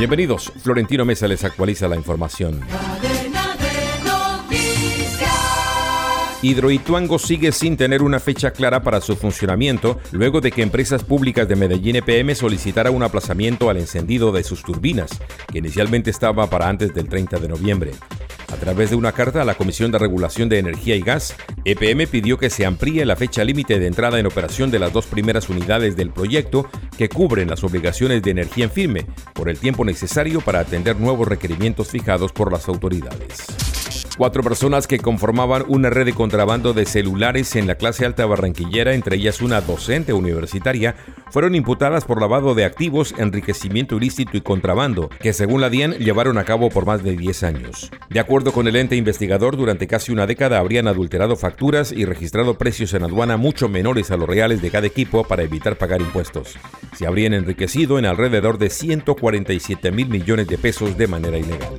Bienvenidos, Florentino Mesa les actualiza la información. Hidroituango sigue sin tener una fecha clara para su funcionamiento luego de que Empresas Públicas de Medellín EPM solicitara un aplazamiento al encendido de sus turbinas, que inicialmente estaba para antes del 30 de noviembre. A través de una carta a la Comisión de Regulación de Energía y Gas, EPM pidió que se amplíe la fecha límite de entrada en operación de las dos primeras unidades del proyecto que cubren las obligaciones de energía en firme por el tiempo necesario para atender nuevos requerimientos fijados por las autoridades. Cuatro personas que conformaban una red de contrabando de celulares en la clase alta barranquillera, entre ellas una docente universitaria, fueron imputadas por lavado de activos, enriquecimiento ilícito y contrabando, que según la DIAN llevaron a cabo por más de 10 años. De acuerdo con el ente investigador, durante casi una década habrían adulterado facturas y registrado precios en aduana mucho menores a los reales de cada equipo para evitar pagar impuestos. Se habrían enriquecido en alrededor de 147 mil millones de pesos de manera ilegal.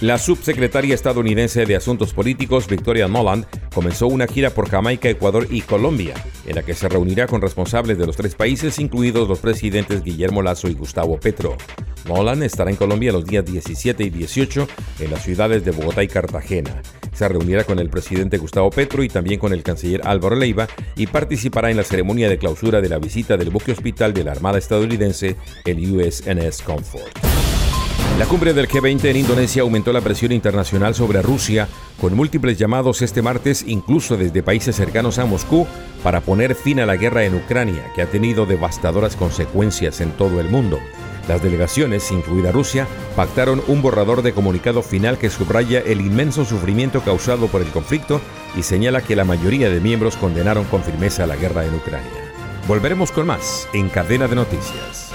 La subsecretaria estadounidense de Asuntos Políticos, Victoria Noland, comenzó una gira por Jamaica, Ecuador y Colombia, en la que se reunirá con responsables de los tres países, incluidos los presidentes Guillermo Lazo y Gustavo Petro. Noland estará en Colombia los días 17 y 18 en las ciudades de Bogotá y Cartagena. Se reunirá con el presidente Gustavo Petro y también con el canciller Álvaro Leiva y participará en la ceremonia de clausura de la visita del buque hospital de la Armada estadounidense, el USNS Comfort. La cumbre del G20 en Indonesia aumentó la presión internacional sobre Rusia, con múltiples llamados este martes, incluso desde países cercanos a Moscú, para poner fin a la guerra en Ucrania, que ha tenido devastadoras consecuencias en todo el mundo. Las delegaciones, incluida Rusia, pactaron un borrador de comunicado final que subraya el inmenso sufrimiento causado por el conflicto y señala que la mayoría de miembros condenaron con firmeza la guerra en Ucrania. Volveremos con más en Cadena de Noticias.